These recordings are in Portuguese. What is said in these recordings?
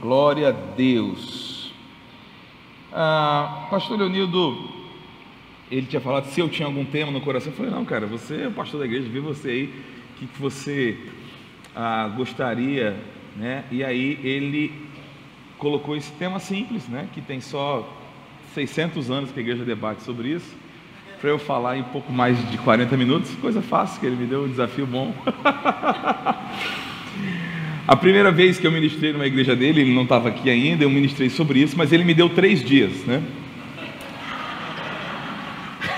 Glória a Deus. Ah, pastor Leonildo, ele tinha falado se eu tinha algum tema no coração. Eu falei, não, cara, você é o pastor da igreja, vi você aí, o que, que você ah, gostaria, né? E aí ele colocou esse tema simples, né? Que tem só 600 anos que a igreja debate sobre isso. Para eu falar em pouco mais de 40 minutos, coisa fácil, que ele me deu um desafio bom. A primeira vez que eu ministrei numa igreja dele, ele não estava aqui ainda, eu ministrei sobre isso, mas ele me deu três dias, né?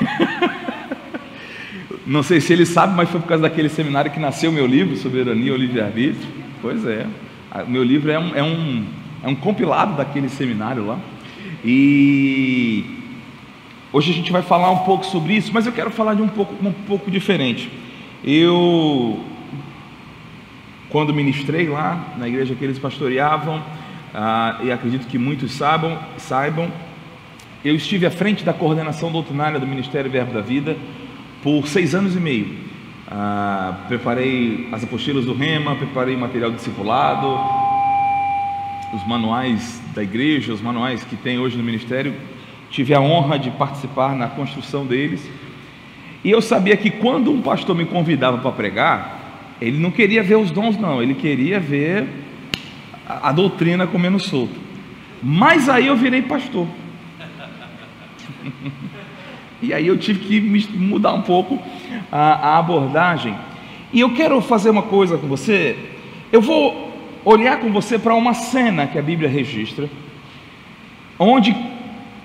Não sei se ele sabe, mas foi por causa daquele seminário que nasceu meu livro, Soberania e Livre-Arbítrio. Pois é, meu livro é um, é, um, é um compilado daquele seminário lá. E hoje a gente vai falar um pouco sobre isso, mas eu quero falar de um pouco, um pouco diferente. Eu quando ministrei lá na igreja que eles pastoreavam, ah, e acredito que muitos saibam, saibam, eu estive à frente da coordenação doutrinária do Ministério Verbo da Vida por seis anos e meio. Ah, preparei as apostilas do Rema, preparei material discipulado, os manuais da igreja, os manuais que tem hoje no ministério. Tive a honra de participar na construção deles. E eu sabia que quando um pastor me convidava para pregar, ele não queria ver os dons, não, ele queria ver a, a doutrina comendo solto. Mas aí eu virei pastor. e aí eu tive que mudar um pouco a, a abordagem. E eu quero fazer uma coisa com você. Eu vou olhar com você para uma cena que a Bíblia registra, onde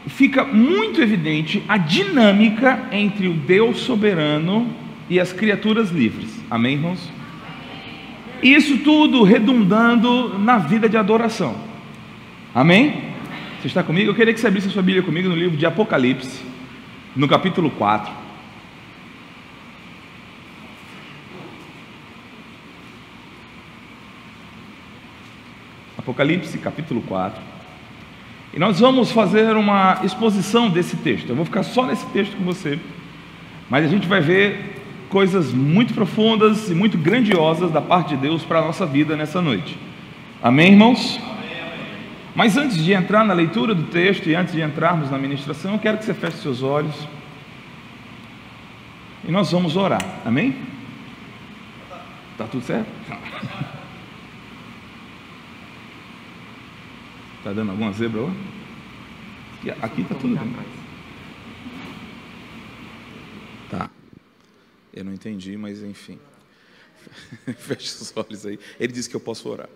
fica muito evidente a dinâmica entre o Deus soberano e as criaturas livres. Amém, irmãos? Isso tudo redundando na vida de adoração. Amém? Você está comigo? Eu queria que você abrisse a sua Bíblia comigo no livro de Apocalipse, no capítulo 4. Apocalipse, capítulo 4. E nós vamos fazer uma exposição desse texto. Eu vou ficar só nesse texto com você, mas a gente vai ver coisas muito profundas e muito grandiosas da parte de Deus para a nossa vida nessa noite. Amém, irmãos? Mas antes de entrar na leitura do texto e antes de entrarmos na ministração, eu quero que você feche seus olhos e nós vamos orar. Amém? Tá tudo certo? Tá dando alguma zebra? Aqui está tudo bem. Eu não entendi, mas enfim. Feche os olhos aí. Ele disse que eu posso orar.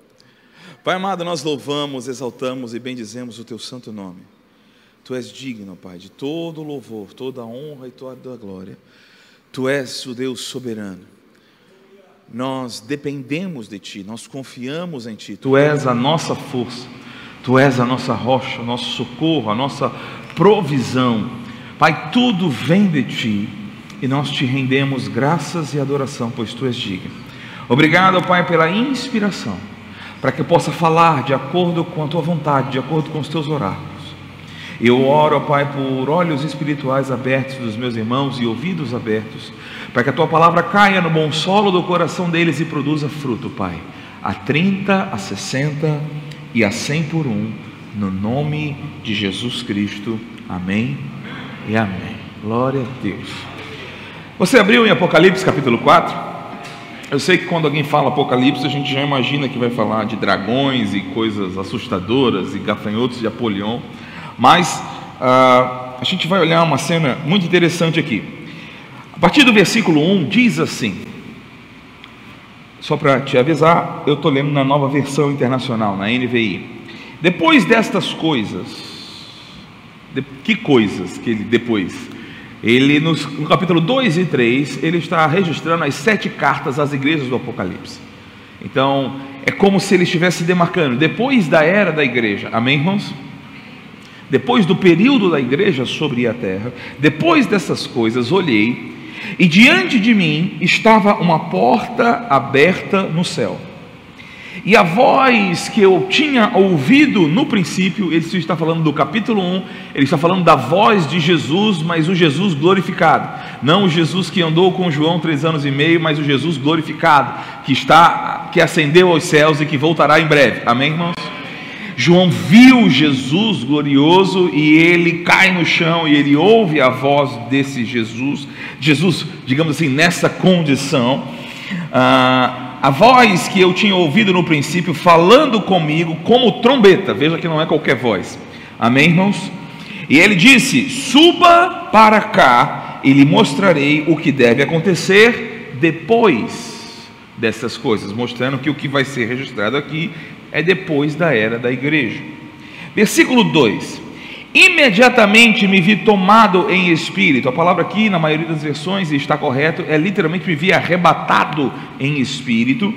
Pai amado, nós louvamos, exaltamos e bendizemos o teu santo nome. Tu és digno, Pai, de todo louvor, toda honra e toda glória. Tu és o Deus soberano. Nós dependemos de Ti, nós confiamos em Ti. Tu és a nossa força, Tu és a nossa rocha, o nosso socorro, a nossa provisão. Pai, tudo vem de Ti e nós te rendemos graças e adoração, pois tu és digno. Obrigado, Pai, pela inspiração, para que eu possa falar de acordo com a tua vontade, de acordo com os teus oráculos. Eu oro, Pai, por olhos espirituais abertos dos meus irmãos e ouvidos abertos, para que a tua palavra caia no bom solo do coração deles e produza fruto, Pai, a 30, a 60 e a 100 por um, no nome de Jesus Cristo. Amém e amém. Glória a Deus. Você abriu em Apocalipse capítulo 4? Eu sei que quando alguém fala Apocalipse, a gente já imagina que vai falar de dragões e coisas assustadoras e gafanhotos de Apolion, mas ah, a gente vai olhar uma cena muito interessante aqui. A partir do versículo 1 diz assim: só para te avisar, eu estou lendo na nova versão internacional, na NVI. Depois destas coisas, de, que coisas que ele depois? Ele, nos, no capítulo 2 e 3, ele está registrando as sete cartas às igrejas do Apocalipse. Então, é como se ele estivesse demarcando, depois da era da igreja, amém, irmãos? Depois do período da igreja sobre a terra, depois dessas coisas, olhei, e diante de mim estava uma porta aberta no céu. E a voz que eu tinha ouvido no princípio, ele está falando do capítulo 1, ele está falando da voz de Jesus, mas o Jesus glorificado. Não o Jesus que andou com João três anos e meio, mas o Jesus glorificado, que está, que ascendeu aos céus e que voltará em breve. Amém, irmãos? João viu Jesus glorioso e ele cai no chão e ele ouve a voz desse Jesus, Jesus, digamos assim, nessa condição. Ah, a voz que eu tinha ouvido no princípio falando comigo como trombeta, veja que não é qualquer voz, amém, irmãos? E ele disse: Suba para cá e lhe mostrarei o que deve acontecer depois dessas coisas, mostrando que o que vai ser registrado aqui é depois da era da igreja. Versículo 2: Imediatamente me vi tomado em espírito. A palavra aqui, na maioria das versões, está correto, é literalmente me vi arrebatado em espírito.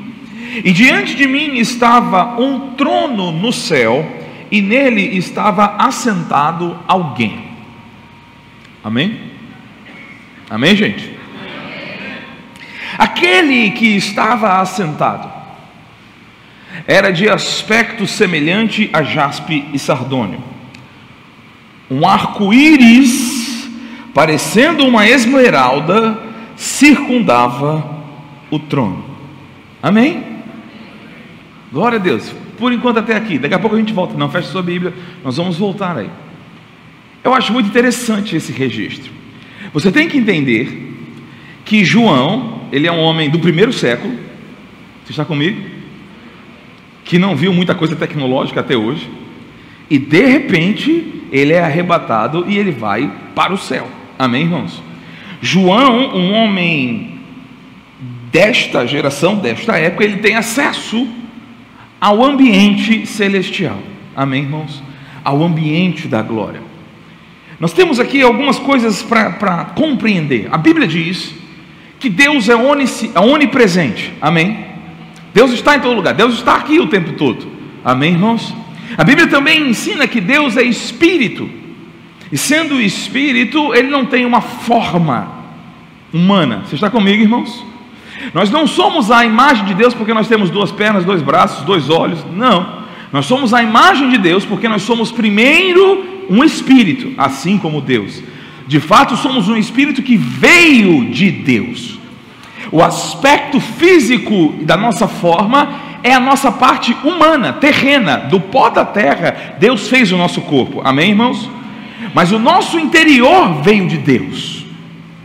E diante de mim estava um trono no céu, e nele estava assentado alguém. Amém? Amém, gente? Aquele que estava assentado era de aspecto semelhante a jaspe e sardônio um arco-íris, parecendo uma esmeralda, circundava o trono. Amém? Glória a Deus. Por enquanto até aqui. Daqui a pouco a gente volta. Não feche sua Bíblia. Nós vamos voltar aí. Eu acho muito interessante esse registro. Você tem que entender que João, ele é um homem do primeiro século. Você está comigo? Que não viu muita coisa tecnológica até hoje. E de repente, ele é arrebatado e ele vai para o céu. Amém, irmãos? João, um homem desta geração, desta época, ele tem acesso ao ambiente celestial. Amém, irmãos? Ao ambiente da glória. Nós temos aqui algumas coisas para compreender. A Bíblia diz que Deus é, é onipresente. Amém? Deus está em todo lugar. Deus está aqui o tempo todo. Amém, irmãos? A Bíblia também ensina que Deus é espírito, e sendo espírito, ele não tem uma forma humana. Você está comigo, irmãos? Nós não somos a imagem de Deus porque nós temos duas pernas, dois braços, dois olhos. Não. Nós somos a imagem de Deus porque nós somos primeiro um espírito, assim como Deus. De fato, somos um espírito que veio de Deus. O aspecto físico da nossa forma é a nossa parte humana, terrena, do pó da terra. Deus fez o nosso corpo, amém, irmãos? Mas o nosso interior veio de Deus.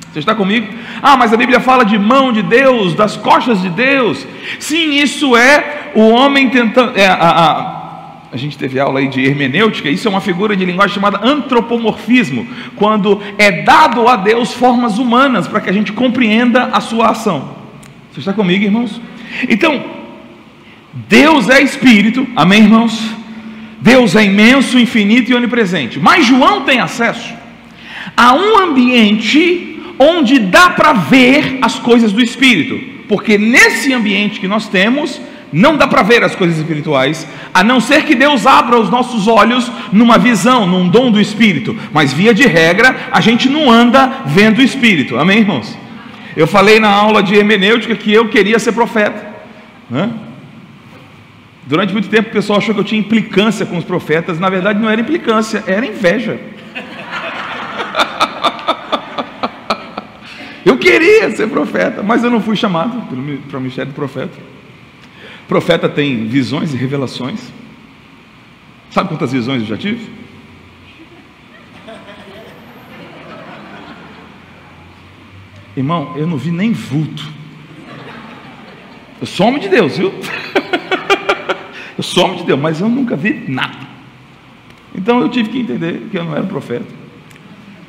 Você está comigo? Ah, mas a Bíblia fala de mão de Deus, das costas de Deus. Sim, isso é o homem tentando. É, a, a, a gente teve aula aí de hermenêutica, isso é uma figura de linguagem chamada antropomorfismo, quando é dado a Deus formas humanas para que a gente compreenda a sua ação. Você está comigo, irmãos? Então, Deus é espírito, amém, irmãos? Deus é imenso, infinito e onipresente. Mas João tem acesso a um ambiente onde dá para ver as coisas do espírito, porque nesse ambiente que nós temos, não dá para ver as coisas espirituais, a não ser que Deus abra os nossos olhos numa visão, num dom do espírito. Mas via de regra, a gente não anda vendo o espírito. Amém, irmãos? Eu falei na aula de hermenêutica que eu queria ser profeta. Né? Durante muito tempo o pessoal achou que eu tinha implicância com os profetas, na verdade não era implicância, era inveja. Eu queria ser profeta, mas eu não fui chamado para o ministério do profeta. profeta tem visões e revelações. Sabe quantas visões eu já tive? Irmão, eu não vi nem vulto. Eu sou homem de Deus, viu? Eu sou homem de Deus, mas eu nunca vi nada. Então eu tive que entender que eu não era profeta.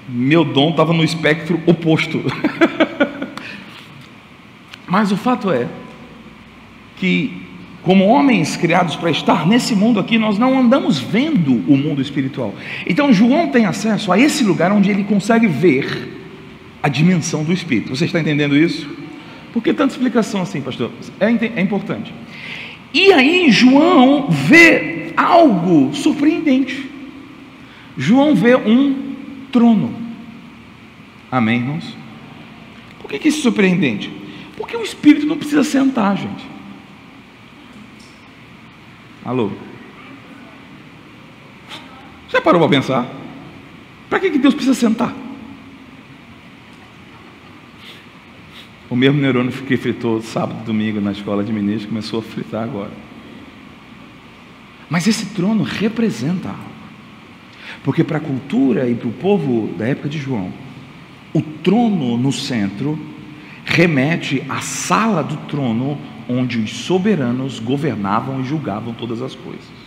Meu dom estava no espectro oposto. mas o fato é que, como homens criados para estar nesse mundo aqui, nós não andamos vendo o mundo espiritual. Então João tem acesso a esse lugar onde ele consegue ver a dimensão do espírito. Você está entendendo isso? Por que tanta explicação assim, pastor? É, é importante. E aí João vê algo surpreendente. João vê um trono. Amém, irmãos? Por que, que isso é surpreendente? Porque o Espírito não precisa sentar, gente. Alô? Já parou para pensar? Para que, que Deus precisa sentar? O mesmo neurônio que fritou sábado domingo na escola de ministros começou a fritar agora. Mas esse trono representa algo. Porque para a cultura e para o povo da época de João, o trono no centro remete à sala do trono onde os soberanos governavam e julgavam todas as coisas.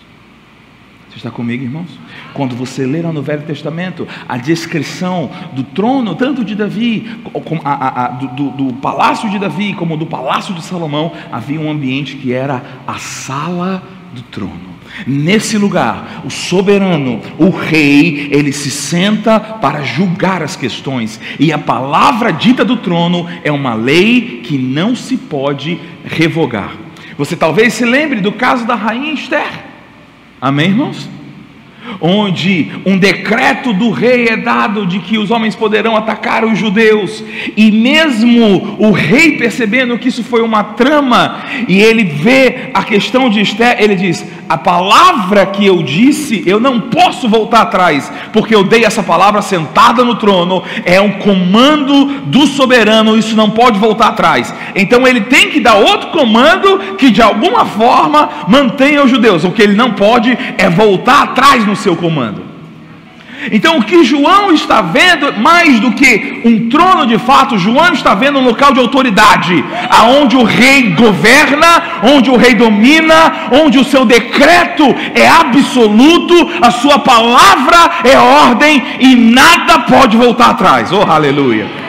Você está comigo, irmãos? Quando você lê lá no Velho Testamento a descrição do trono, tanto de Davi, a, a, a, do, do palácio de Davi, como do palácio de Salomão, havia um ambiente que era a sala do trono. Nesse lugar, o soberano, o rei, ele se senta para julgar as questões, e a palavra dita do trono é uma lei que não se pode revogar. Você talvez se lembre do caso da rainha Esther. Amém, irmãos? onde um decreto do rei é dado de que os homens poderão atacar os judeus, e mesmo o rei percebendo que isso foi uma trama, e ele vê a questão de Esther, ele diz: A palavra que eu disse, eu não posso voltar atrás, porque eu dei essa palavra sentada no trono, é um comando do soberano, isso não pode voltar atrás. Então ele tem que dar outro comando que de alguma forma mantenha os judeus, o que ele não pode é voltar atrás no seu comando. Então, o que João está vendo, mais do que um trono de fato, João está vendo um local de autoridade, aonde o rei governa, onde o rei domina, onde o seu decreto é absoluto, a sua palavra é ordem e nada pode voltar atrás. Oh, aleluia!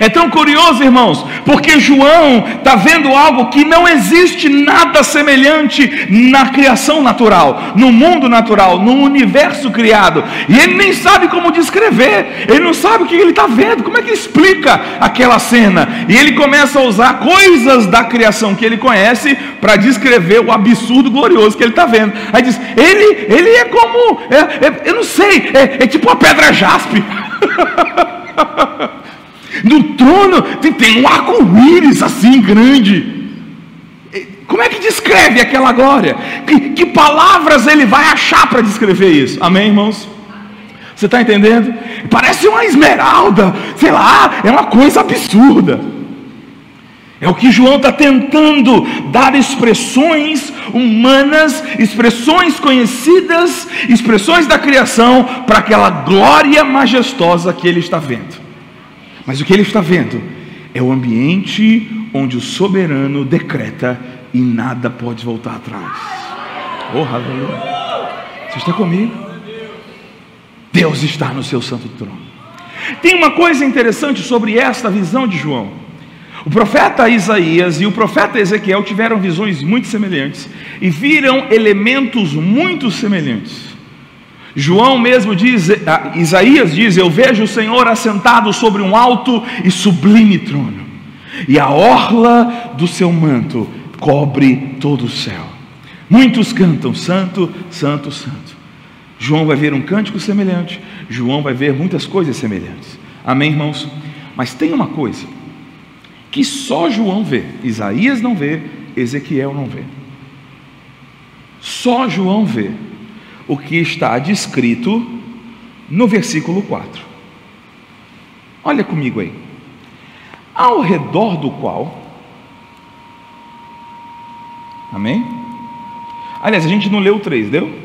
É tão curioso, irmãos, porque João está vendo algo que não existe nada semelhante na criação natural, no mundo natural, no universo criado, e ele nem sabe como descrever, ele não sabe o que ele está vendo, como é que explica aquela cena, e ele começa a usar coisas da criação que ele conhece para descrever o absurdo glorioso que ele está vendo. Aí diz: ele, ele é como, é, é, eu não sei, é, é tipo uma pedra jaspe. No trono tem, tem um arco-íris assim grande. Como é que descreve aquela glória? Que, que palavras ele vai achar para descrever isso? Amém, irmãos? Você está entendendo? Parece uma esmeralda, sei lá, é uma coisa absurda. É o que João está tentando dar expressões humanas, expressões conhecidas, expressões da criação para aquela glória majestosa que ele está vendo. Mas o que ele está vendo é o ambiente onde o soberano decreta e nada pode voltar atrás. Oh, aleluia. Você está comigo? Deus está no seu santo trono. Tem uma coisa interessante sobre esta visão de João. O profeta Isaías e o profeta Ezequiel tiveram visões muito semelhantes e viram elementos muito semelhantes. João mesmo diz, ah, Isaías diz: Eu vejo o Senhor assentado sobre um alto e sublime trono, e a orla do seu manto cobre todo o céu. Muitos cantam: Santo, Santo, Santo. João vai ver um cântico semelhante, João vai ver muitas coisas semelhantes. Amém, irmãos? Mas tem uma coisa que só João vê, Isaías não vê, Ezequiel não vê. Só João vê o que está descrito no versículo 4. Olha comigo aí. Ao redor do qual. Amém? Aliás, a gente não leu o 3, deu?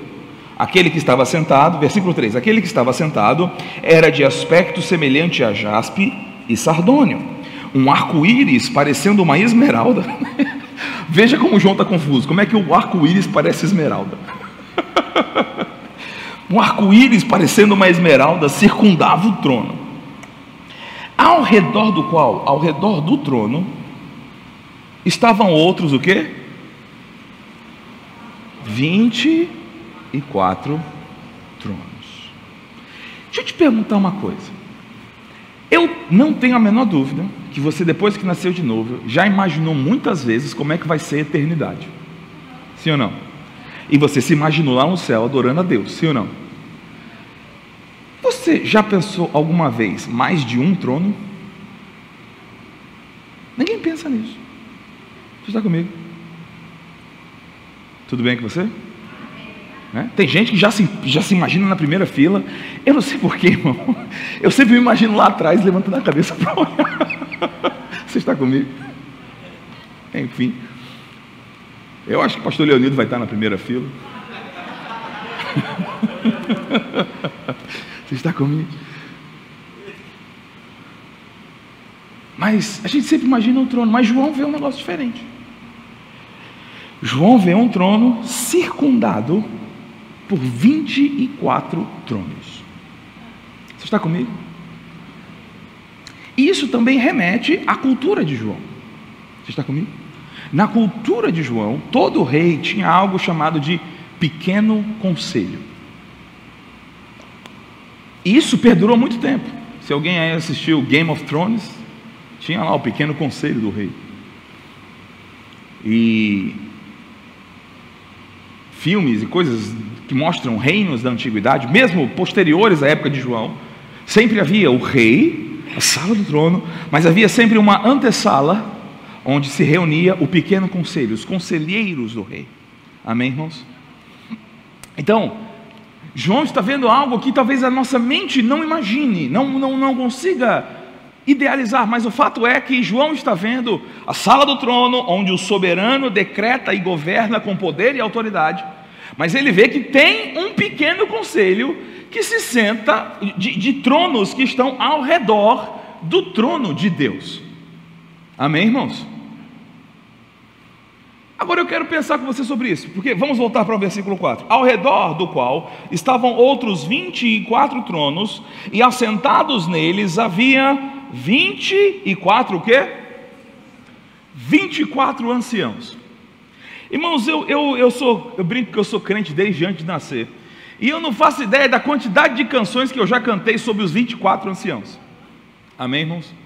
Aquele que estava sentado, versículo 3: aquele que estava sentado era de aspecto semelhante a jaspe e sardônio, um arco-íris parecendo uma esmeralda. Veja como João está confuso: como é que o arco-íris parece esmeralda? um arco-íris parecendo uma esmeralda circundava o trono. Ao redor do qual, ao redor do trono, estavam outros o quê? 24 tronos. Deixa eu te perguntar uma coisa. Eu não tenho a menor dúvida que você, depois que nasceu de novo, já imaginou muitas vezes como é que vai ser a eternidade. Sim ou não? E você se imaginou lá no céu adorando a Deus, sim ou não? Você já pensou alguma vez mais de um trono? Ninguém pensa nisso. Você está comigo? Tudo bem com você? Né? Tem gente que já se, já se imagina na primeira fila. Eu não sei porquê, irmão. Eu sempre me imagino lá atrás, levantando a cabeça para olhar. Você está comigo? Enfim. Eu acho que o pastor Leonido vai estar na primeira fila. Você está comigo? Mas a gente sempre imagina um trono, mas João vê um negócio diferente. João vê um trono circundado por 24 tronos. Você está comigo? Isso também remete à cultura de João. Você está comigo? Na cultura de João, todo rei tinha algo chamado de pequeno conselho. Isso perdurou muito tempo. Se alguém aí assistiu Game of Thrones, tinha lá o pequeno conselho do rei. E filmes e coisas que mostram reinos da antiguidade, mesmo posteriores à época de João, sempre havia o rei, a sala do trono, mas havia sempre uma antessala onde se reunia o pequeno conselho, os conselheiros do rei. Amém, irmãos? Então, João está vendo algo que talvez a nossa mente não imagine, não, não, não consiga idealizar, mas o fato é que João está vendo a sala do trono, onde o soberano decreta e governa com poder e autoridade, mas ele vê que tem um pequeno conselho que se senta de, de tronos que estão ao redor do trono de Deus. Amém, irmãos? Agora eu quero pensar com você sobre isso, porque vamos voltar para o versículo 4. Ao redor do qual estavam outros 24 tronos, e assentados neles havia 24 o quê? 24 anciãos. Irmãos, eu, eu, eu sou, eu brinco que eu sou crente desde antes de nascer. E eu não faço ideia da quantidade de canções que eu já cantei sobre os 24 anciãos. Amém, irmãos?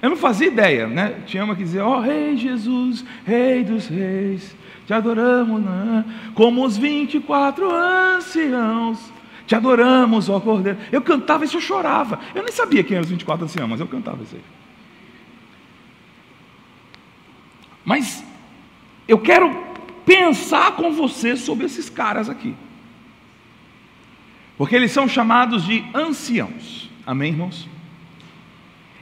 Eu não fazia ideia, né? Tinha uma que dizia: Ó oh, Rei Jesus, Rei dos Reis, te adoramos, né? como os 24 anciãos te adoramos, ó Cordeiro. Eu cantava isso, eu chorava. Eu nem sabia quem eram os 24 anciãos, mas eu cantava isso aí. Mas eu quero pensar com você sobre esses caras aqui. Porque eles são chamados de anciãos. Amém, irmãos?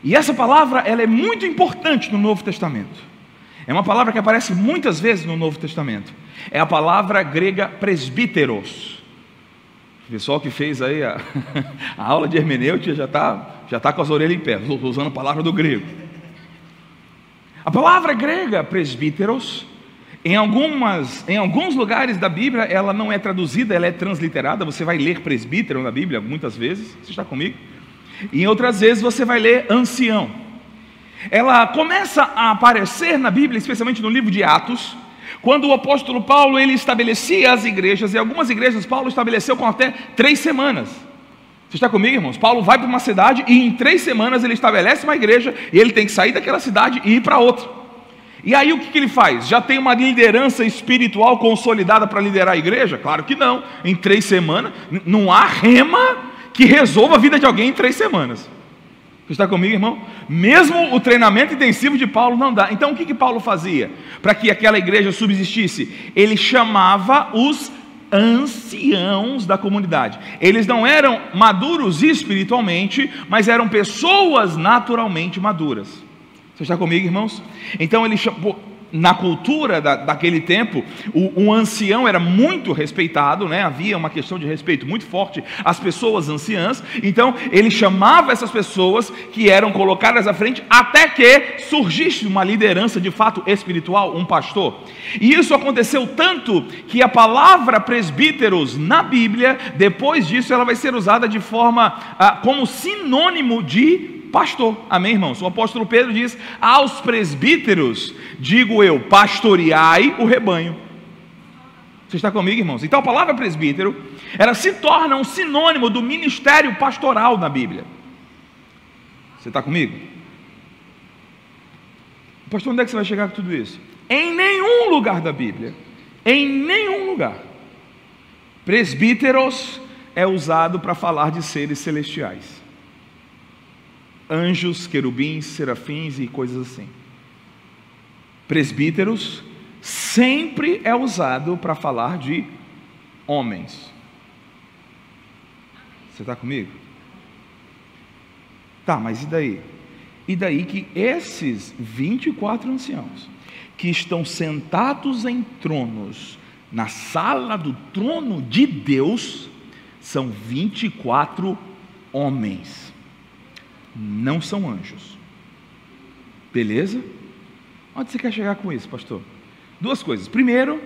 E essa palavra, ela é muito importante no Novo Testamento. É uma palavra que aparece muitas vezes no Novo Testamento. É a palavra grega presbíteros. O pessoal que fez aí a, a aula de hermenêutica já está já tá com as orelhas em pé, usando a palavra do grego. A palavra grega presbíteros, em, algumas, em alguns lugares da Bíblia, ela não é traduzida, ela é transliterada. Você vai ler presbítero na Bíblia muitas vezes, você está comigo? E em outras vezes você vai ler ancião. Ela começa a aparecer na Bíblia, especialmente no livro de Atos, quando o apóstolo Paulo ele estabelecia as igrejas, e algumas igrejas Paulo estabeleceu com até três semanas. Você está comigo, irmãos? Paulo vai para uma cidade e em três semanas ele estabelece uma igreja e ele tem que sair daquela cidade e ir para outra. E aí o que, que ele faz? Já tem uma liderança espiritual consolidada para liderar a igreja? Claro que não. Em três semanas, não há rema que resolva a vida de alguém em três semanas. Você está comigo, irmão? Mesmo o treinamento intensivo de Paulo não dá. Então o que, que Paulo fazia para que aquela igreja subsistisse? Ele chamava os anciãos da comunidade. Eles não eram maduros espiritualmente, mas eram pessoas naturalmente maduras. Você está comigo, irmãos? Então ele chamou na cultura da, daquele tempo, o, o, ancião era muito respeitado, né? havia uma questão de respeito muito forte às pessoas anciãs, então ele chamava essas pessoas que eram colocadas à frente até que surgisse uma liderança de fato espiritual, um pastor. E isso aconteceu tanto que a palavra presbíteros na Bíblia, depois disso, ela vai ser usada de forma ah, como sinônimo de pastor. Amém, irmãos? O apóstolo Pedro diz: aos presbíteros, digo eu, pastoreai o rebanho. Você está comigo, irmãos? Então a palavra presbítero, ela se torna um sinônimo do ministério pastoral na Bíblia. Você está comigo? Pastor, onde é que você vai chegar com tudo isso? Em nenhum lugar da Bíblia, em nenhum lugar, presbíteros é usado para falar de seres celestiais anjos, querubins, serafins e coisas assim. Presbíteros sempre é usado para falar de homens. Você está comigo? Tá, mas e daí? E daí que esses 24 anciãos, que estão sentados em tronos na sala do trono de Deus são 24 homens, não são anjos. Beleza? Onde você quer chegar com isso, pastor? Duas coisas. Primeiro,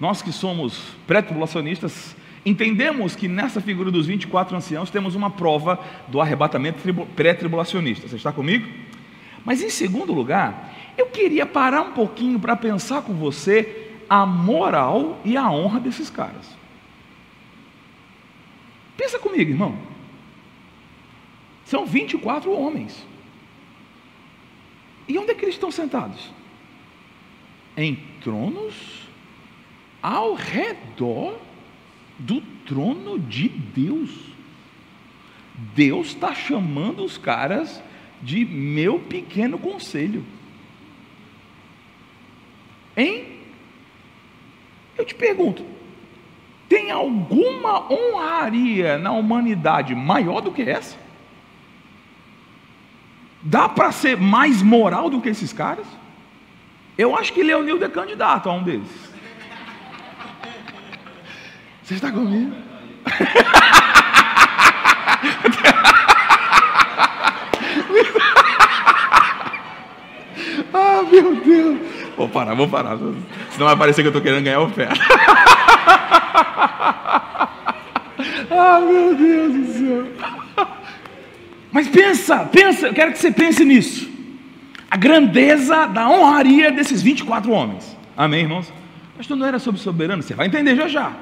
nós que somos pré-tribulacionistas, entendemos que nessa figura dos 24 anciãos temos uma prova do arrebatamento pré-tribulacionista. Você está comigo? Mas em segundo lugar, eu queria parar um pouquinho para pensar com você a moral e a honra desses caras. Pensa comigo, irmão. São 24 homens. E onde é que eles estão sentados? Em tronos ao redor do trono de Deus. Deus está chamando os caras de meu pequeno conselho. Hein? Eu te pergunto: tem alguma honraria na humanidade maior do que essa? Dá para ser mais moral do que esses caras? Eu acho que Leonildo é candidato a um deles. Você está comigo? ah, meu Deus. Vou parar, vou parar. Senão vai parecer que eu estou querendo ganhar oferta. ah, meu Deus do céu. Mas pensa, pensa, eu quero que você pense nisso. A grandeza da honraria desses 24 homens. Amém, irmãos? Pastor, não era sobre soberano? Você vai entender já já.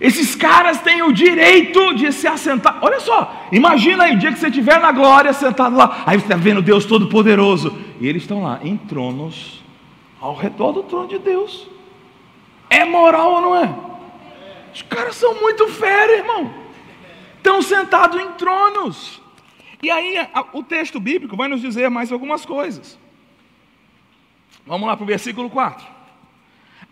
Esses caras têm o direito de se assentar. Olha só, imagina aí o dia que você estiver na glória, sentado lá, aí você está vendo Deus Todo-Poderoso. E eles estão lá, em tronos, ao redor do trono de Deus. É moral ou não é? Os caras são muito fera, irmão. Estão sentados em tronos. E aí o texto bíblico vai nos dizer mais algumas coisas. Vamos lá para o versículo 4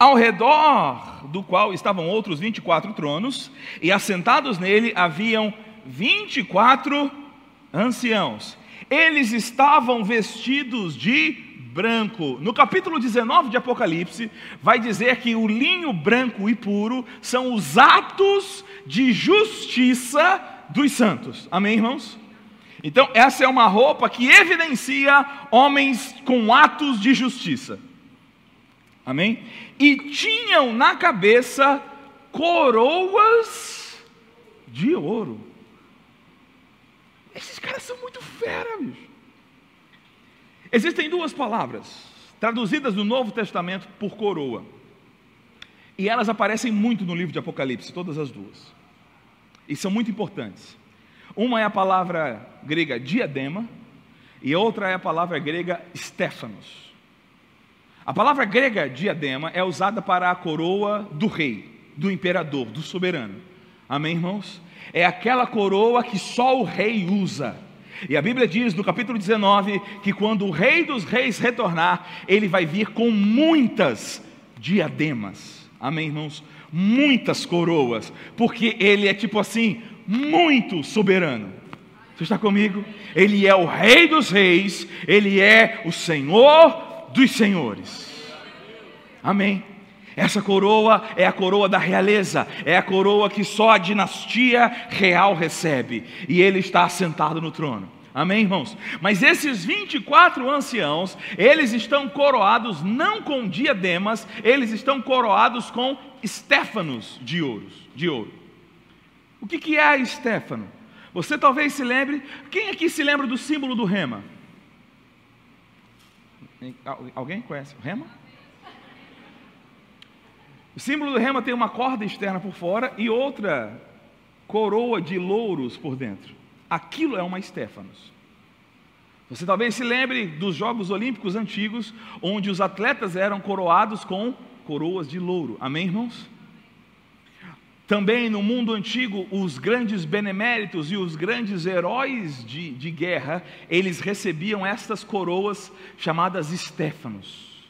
ao redor do qual estavam outros 24 tronos, e assentados nele haviam 24 anciãos. Eles estavam vestidos de branco. No capítulo 19 de Apocalipse, vai dizer que o linho branco e puro são os atos de justiça dos santos. Amém, irmãos? Então, essa é uma roupa que evidencia homens com atos de justiça. Amém? E tinham na cabeça coroas de ouro. Esses caras são muito fera, bicho. Existem duas palavras traduzidas no Novo Testamento por coroa. E elas aparecem muito no livro de Apocalipse, todas as duas. E são muito importantes. Uma é a palavra grega diadema, e outra é a palavra grega Stefanos. A palavra grega diadema é usada para a coroa do rei, do imperador, do soberano. Amém, irmãos? É aquela coroa que só o rei usa. E a Bíblia diz no capítulo 19 que quando o rei dos reis retornar, ele vai vir com muitas diademas. Amém, irmãos? Muitas coroas, porque ele é tipo assim, muito soberano. Você está comigo? Ele é o rei dos reis, ele é o Senhor dos senhores. Amém. Essa coroa é a coroa da realeza, é a coroa que só a dinastia real recebe, e ele está assentado no trono. Amém, irmãos? Mas esses 24 anciãos, eles estão coroados não com diademas, eles estão coroados com estéfanos de ouro. De ouro. O que, que é estéfano? Você talvez se lembre, quem aqui se lembra do símbolo do rema? Alguém conhece o rema? O símbolo do rema tem uma corda externa por fora e outra coroa de louros por dentro. Aquilo é uma estéfanos. Você talvez se lembre dos Jogos Olímpicos antigos, onde os atletas eram coroados com coroas de louro. Amém, irmãos? Também no mundo antigo, os grandes beneméritos e os grandes heróis de, de guerra, eles recebiam estas coroas chamadas estéfanos.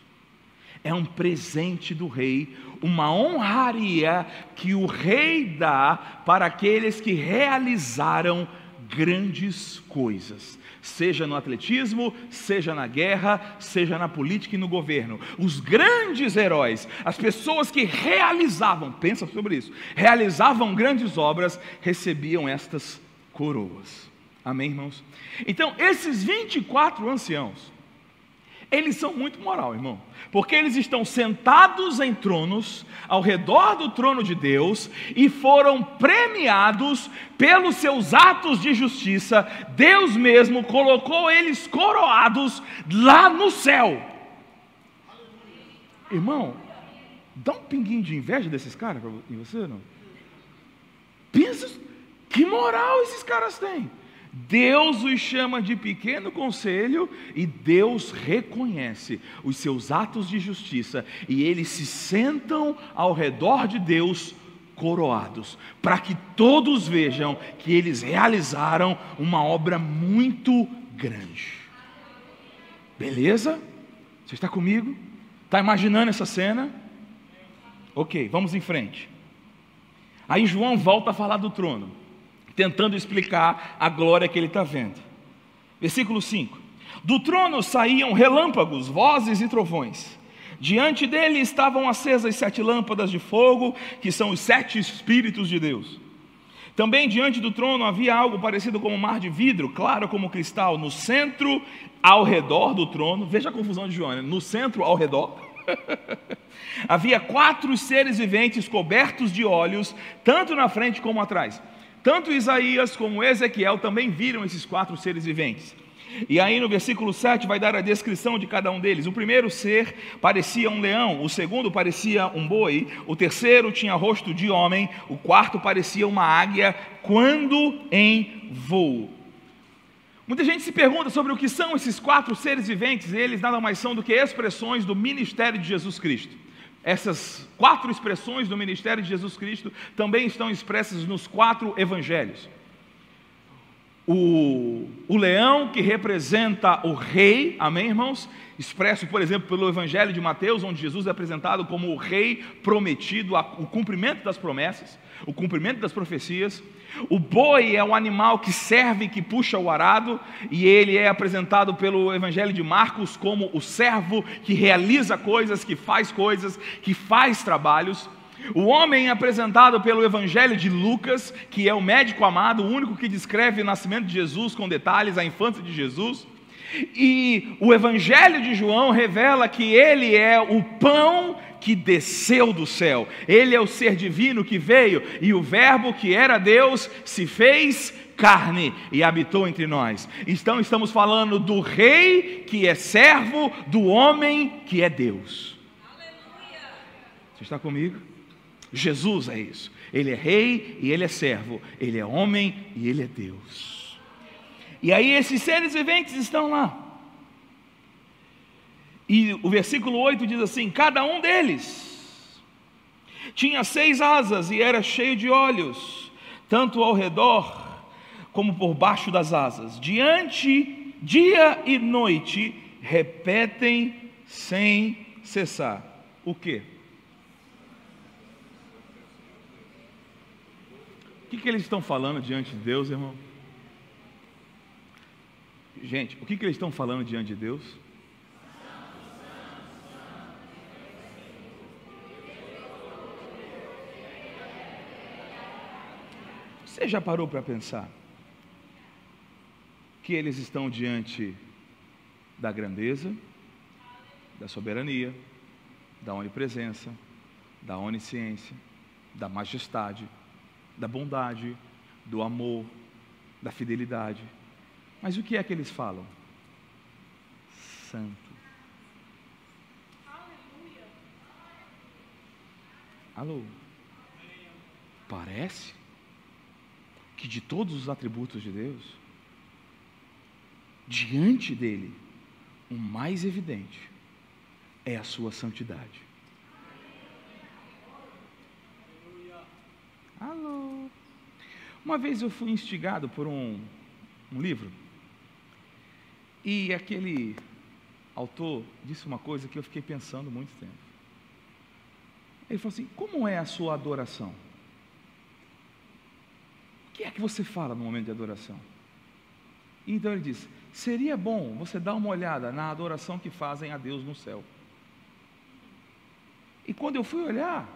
É um presente do rei, uma honraria que o rei dá para aqueles que realizaram grandes coisas, seja no atletismo, seja na guerra, seja na política e no governo. Os grandes heróis, as pessoas que realizavam, pensa sobre isso, realizavam grandes obras, recebiam estas coroas. Amém, irmãos? Então, esses 24 anciãos, eles são muito moral, irmão, porque eles estão sentados em tronos ao redor do trono de Deus e foram premiados pelos seus atos de justiça. Deus mesmo colocou eles coroados lá no céu. Irmão, dá um pinguinho de inveja desses caras em você, não? Pensa que moral esses caras têm. Deus os chama de pequeno conselho e Deus reconhece os seus atos de justiça e eles se sentam ao redor de Deus coroados, para que todos vejam que eles realizaram uma obra muito grande. Beleza? Você está comigo? Está imaginando essa cena? Ok, vamos em frente. Aí João volta a falar do trono tentando explicar a glória que ele está vendo. Versículo 5: Do trono saíam relâmpagos, vozes e trovões. Diante dele estavam acesas sete lâmpadas de fogo, que são os sete Espíritos de Deus. Também diante do trono havia algo parecido com um mar de vidro, claro como cristal, no centro, ao redor do trono. Veja a confusão de João, né? no centro, ao redor. havia quatro seres viventes cobertos de olhos, tanto na frente como atrás. Tanto Isaías como Ezequiel também viram esses quatro seres viventes. E aí no versículo 7 vai dar a descrição de cada um deles. O primeiro ser parecia um leão, o segundo parecia um boi, o terceiro tinha rosto de homem, o quarto parecia uma águia quando em voo. Muita gente se pergunta sobre o que são esses quatro seres viventes, eles nada mais são do que expressões do ministério de Jesus Cristo. Essas quatro expressões do ministério de Jesus Cristo também estão expressas nos quatro evangelhos. O, o leão que representa o rei, amém, irmãos? Expresso, por exemplo, pelo Evangelho de Mateus, onde Jesus é apresentado como o rei prometido, o cumprimento das promessas, o cumprimento das profecias. O boi é um animal que serve, que puxa o arado, e ele é apresentado pelo Evangelho de Marcos como o servo que realiza coisas, que faz coisas, que faz trabalhos. O homem é apresentado pelo Evangelho de Lucas, que é o médico amado, o único que descreve o nascimento de Jesus com detalhes, a infância de Jesus. E o Evangelho de João revela que ele é o pão que desceu do céu, ele é o ser divino que veio, e o Verbo que era Deus se fez carne e habitou entre nós. Então estamos falando do rei que é servo do homem que é Deus. Aleluia. Você está comigo? Jesus é isso. Ele é rei e ele é servo. Ele é homem e ele é Deus. E aí esses seres viventes estão lá. E o versículo 8 diz assim: Cada um deles tinha seis asas e era cheio de olhos, tanto ao redor como por baixo das asas. Diante, dia e noite, repetem sem cessar. O que? O que, que eles estão falando diante de Deus, irmão? Gente, o que, que eles estão falando diante de Deus? Você já parou para pensar que eles estão diante da grandeza, da soberania, da onipresença, da onisciência, da majestade, da bondade, do amor, da fidelidade. Mas o que é que eles falam? Santo. Alô? Parece? Que de todos os atributos de Deus, diante dele, o mais evidente é a sua santidade. Alô. Uma vez eu fui instigado por um, um livro e aquele autor disse uma coisa que eu fiquei pensando muito tempo. Ele falou assim: Como é a sua adoração? Que é que você fala no momento de adoração? Então ele diz: seria bom você dar uma olhada na adoração que fazem a Deus no céu. E quando eu fui olhar,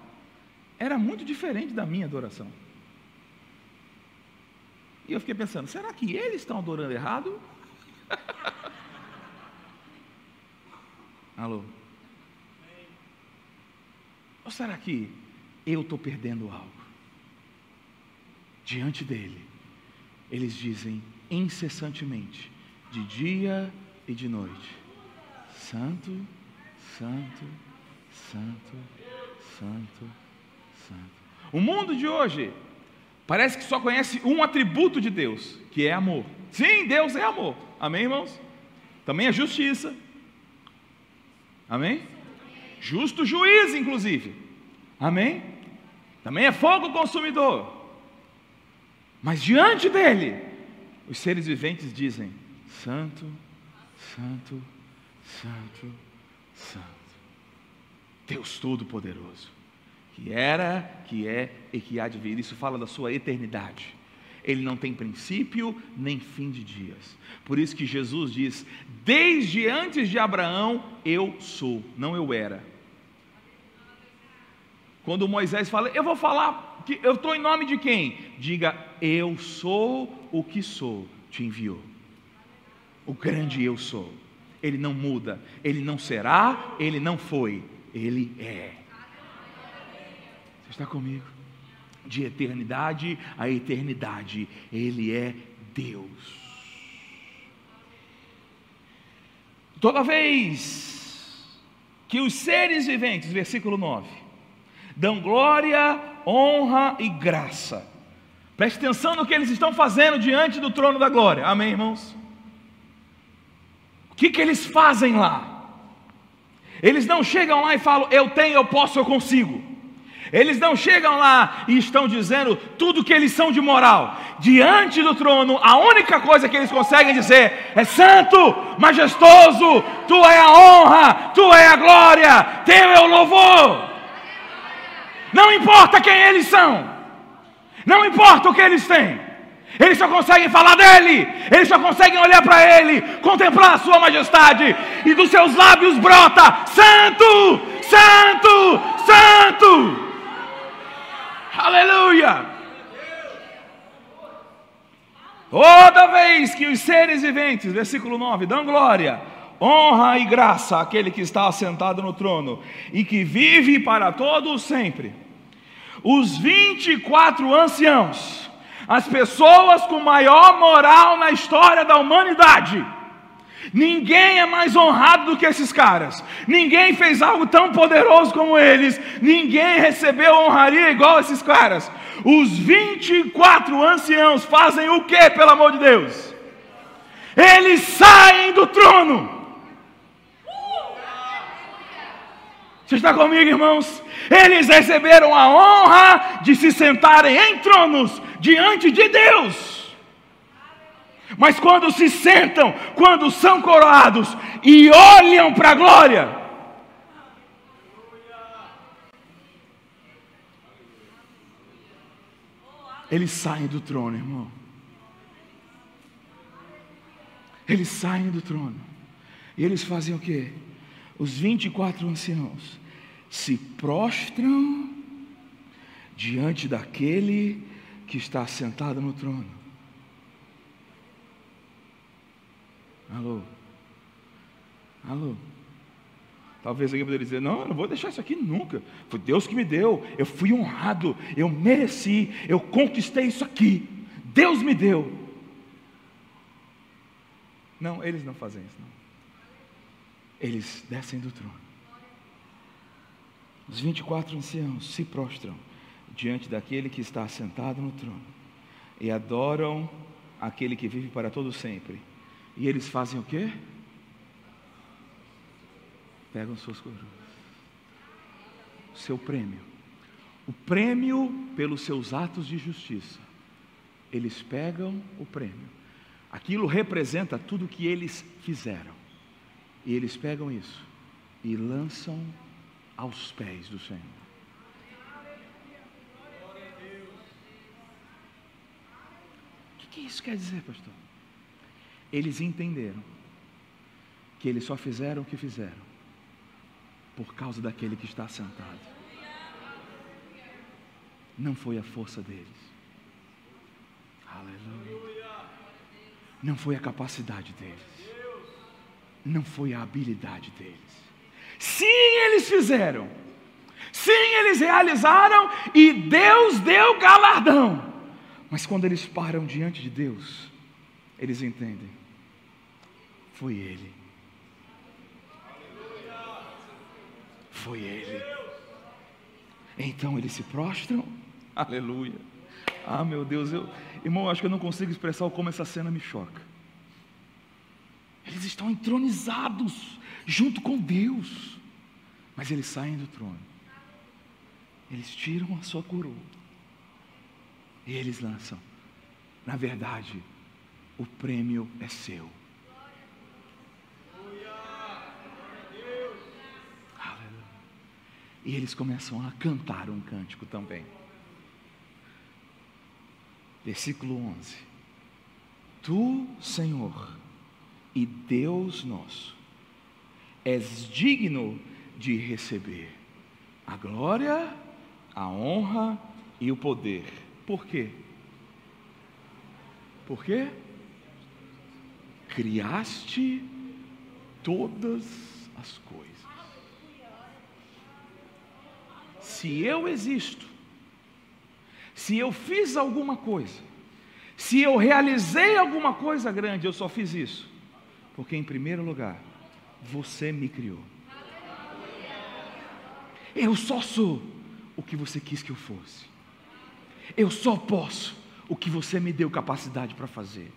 era muito diferente da minha adoração. E eu fiquei pensando: será que eles estão adorando errado? Alô? Ou será que eu estou perdendo algo? Diante dele, eles dizem incessantemente, de dia e de noite: Santo, Santo, Santo, Santo, Santo. O mundo de hoje parece que só conhece um atributo de Deus, que é amor. Sim, Deus é amor. Amém, irmãos? Também é justiça. Amém? Justo juiz, inclusive. Amém? Também é fogo consumidor. Mas diante dele, os seres viventes dizem: Santo, Santo, Santo, Santo. Deus Todo-Poderoso, que era, que é e que há de vir. Isso fala da sua eternidade. Ele não tem princípio nem fim de dias. Por isso que Jesus diz: Desde antes de Abraão, eu sou, não eu era. Quando Moisés fala, eu vou falar, que eu estou em nome de quem? Diga, eu sou o que sou, te enviou. O grande eu sou. Ele não muda, ele não será, ele não foi, ele é. Você está comigo? De eternidade a eternidade, ele é Deus. Toda vez que os seres viventes, versículo 9, dão glória, honra e graça. Preste atenção no que eles estão fazendo diante do trono da glória. Amém, irmãos? O que, que eles fazem lá? Eles não chegam lá e falam, eu tenho, eu posso, eu consigo. Eles não chegam lá e estão dizendo tudo que eles são de moral. Diante do trono, a única coisa que eles conseguem dizer é: Santo, majestoso, tu é a honra, tu é a glória, teu é o louvor. Não importa quem eles são, não importa o que eles têm, eles só conseguem falar dele, eles só conseguem olhar para ele, contemplar a sua majestade, e dos seus lábios brota: Santo, Santo, Santo. Aleluia! Toda vez que os seres viventes, versículo 9, dão glória, honra e graça àquele que está assentado no trono e que vive para todos sempre os 24 anciãos, as pessoas com maior moral na história da humanidade. Ninguém é mais honrado do que esses caras. Ninguém fez algo tão poderoso como eles. Ninguém recebeu honraria igual esses caras. Os 24 anciãos fazem o que, pelo amor de Deus? Eles saem do trono. Você está comigo, irmãos? Eles receberam a honra de se sentarem em tronos diante de Deus. Mas quando se sentam, quando são coroados e olham para a glória, eles saem do trono, irmão. Eles saem do trono. E eles fazem o quê? Os 24 anciãos se prostram diante daquele que está sentado no trono. Alô? Alô? Talvez alguém poderia dizer: Não, eu não vou deixar isso aqui nunca. Foi Deus que me deu. Eu fui honrado. Eu mereci. Eu conquistei isso aqui. Deus me deu. Não, eles não fazem isso. Não. Eles descem do trono. Os 24 anciãos se prostram diante daquele que está sentado no trono e adoram aquele que vive para todo sempre. E eles fazem o quê? Pegam suas coroas. O seu prêmio. O prêmio pelos seus atos de justiça. Eles pegam o prêmio. Aquilo representa tudo que eles fizeram. E eles pegam isso e lançam aos pés do Senhor. O que, isso quer dizer, pastor? Eles entenderam que eles só fizeram o que fizeram por causa daquele que está sentado. Não foi a força deles. Aleluia. Não foi a capacidade deles. Não foi a habilidade deles. Sim, eles fizeram. Sim, eles realizaram e Deus deu galardão. Mas quando eles param diante de Deus, eles entendem: foi Ele. Foi Ele. Então eles se prostram. Aleluia. Ah, meu Deus, eu, irmão, acho que eu não consigo expressar como essa cena me choca. Eles estão entronizados junto com Deus, mas eles saem do trono. Eles tiram a sua coroa e eles lançam. Na verdade, o prêmio é seu. E eles começam a cantar um cântico também. Versículo 11: Tu, Senhor, e Deus nosso, és digno de receber a glória, a honra e o poder. Por quê? Por quê? Criaste todas as coisas. Se eu existo, se eu fiz alguma coisa, se eu realizei alguma coisa grande, eu só fiz isso, porque em primeiro lugar, você me criou. Eu só sou o que você quis que eu fosse. Eu só posso o que você me deu capacidade para fazer.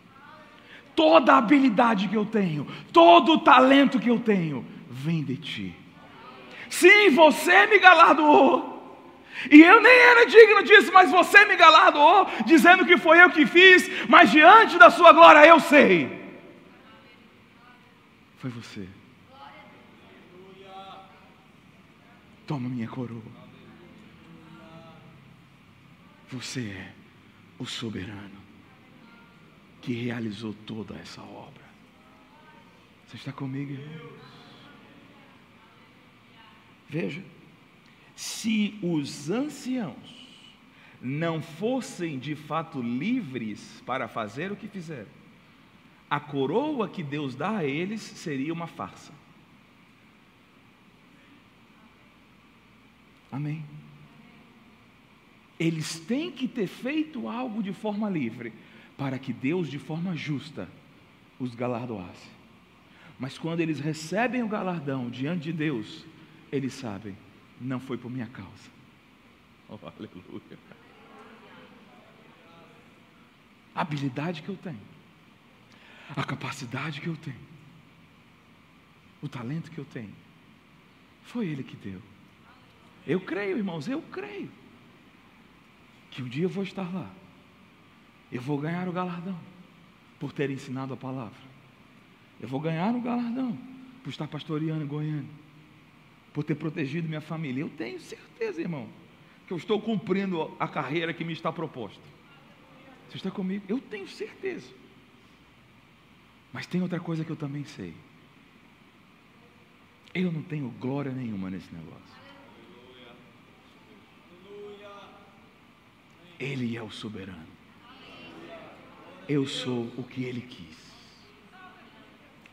Toda a habilidade que eu tenho, todo o talento que eu tenho, vem de ti. Sim, você me galardoou. E eu nem era digno disso, mas você me galardoou, dizendo que foi eu que fiz, mas diante da sua glória eu sei. Foi você. Toma minha coroa. Você é o soberano que realizou toda essa obra. Você está comigo? Veja, se os anciãos não fossem de fato livres para fazer o que fizeram, a coroa que Deus dá a eles seria uma farsa. Amém. Eles têm que ter feito algo de forma livre, para que Deus, de forma justa, os galardoasse. Mas quando eles recebem o galardão diante de Deus, eles sabem, não foi por minha causa. Oh, aleluia. A habilidade que eu tenho, a capacidade que eu tenho, o talento que eu tenho, foi Ele que deu. Eu creio, irmãos, eu creio que um dia eu vou estar lá. Eu vou ganhar o galardão por ter ensinado a palavra. Eu vou ganhar o galardão por estar pastoreando em Goiânia, por ter protegido minha família. Eu tenho certeza, irmão, que eu estou cumprindo a carreira que me está proposta. Você está comigo? Eu tenho certeza. Mas tem outra coisa que eu também sei. Eu não tenho glória nenhuma nesse negócio. Ele é o soberano. Eu sou o que Ele quis.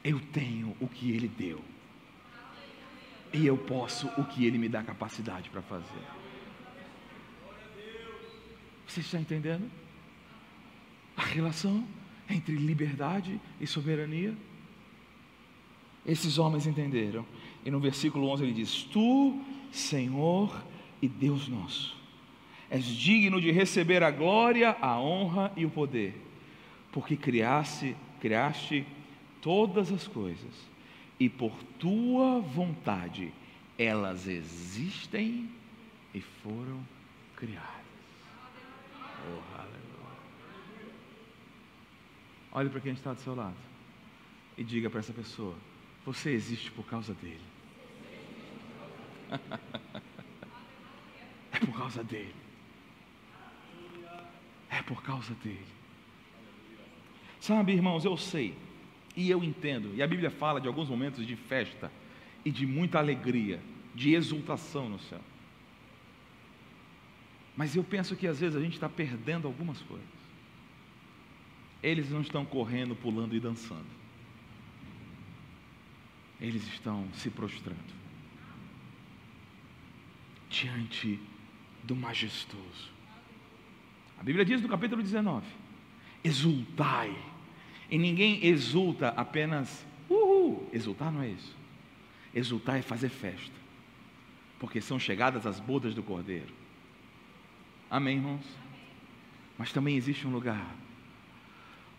Eu tenho o que Ele deu. E eu posso o que Ele me dá capacidade para fazer. Você está entendendo? A relação entre liberdade e soberania. Esses homens entenderam. E no versículo 11 ele diz: Tu, Senhor e Deus nosso és digno de receber a glória, a honra e o poder, porque criaste, criaste todas as coisas, e por tua vontade elas existem e foram criadas. Oh, aleluia. Olhe para quem está do seu lado e diga para essa pessoa: Você existe por causa dele. é por causa dele é por causa dele. Sabe, irmãos, eu sei E eu entendo, e a Bíblia fala de alguns momentos de festa e de muita alegria, de exultação no céu. Mas eu penso que às vezes a gente está perdendo algumas coisas. Eles não estão correndo, pulando e dançando. Eles estão se prostrando diante do majestoso. A Bíblia diz no capítulo 19: exultai. E ninguém exulta apenas, uhul, exultar não é isso. Exultar é fazer festa, porque são chegadas as bodas do Cordeiro. Amém, irmãos? Mas também existe um lugar,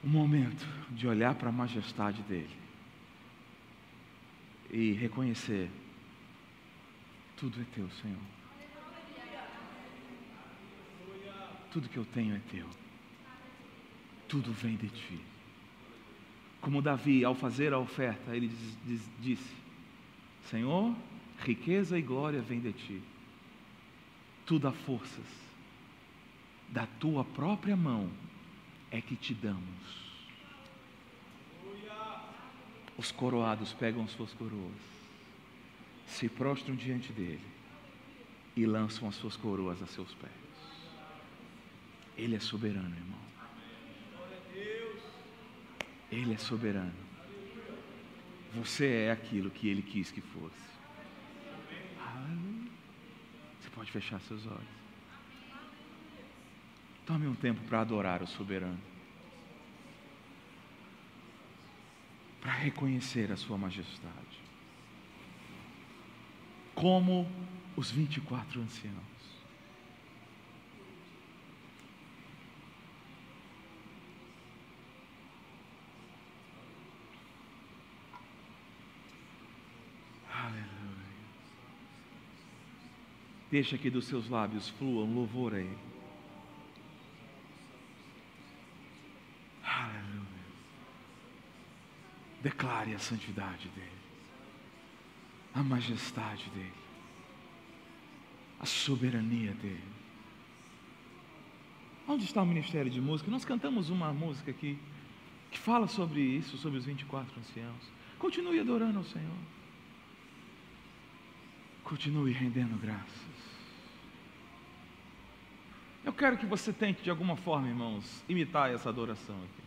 um momento de olhar para a majestade dele e reconhecer: tudo é teu, Senhor. Tudo que eu tenho é teu. Tudo vem de ti. Como Davi, ao fazer a oferta, ele diz, diz, disse: Senhor, riqueza e glória vem de ti. Tu dá forças. Da tua própria mão é que te damos. Os coroados pegam suas coroas, se prostram diante dele e lançam as suas coroas a seus pés. Ele é soberano, irmão. Ele é soberano. Você é aquilo que ele quis que fosse. Você pode fechar seus olhos. Tome um tempo para adorar o soberano. Para reconhecer a sua majestade. Como os 24 anciãos. Deixa que dos seus lábios flua um louvor a Ele. Aleluia. Declare a santidade dEle, a majestade dEle, a soberania dEle. Onde está o ministério de música? Nós cantamos uma música aqui que fala sobre isso, sobre os 24 anciãos. Continue adorando ao Senhor. Continue rendendo graças. Eu quero que você tente, de alguma forma, irmãos, imitar essa adoração aqui.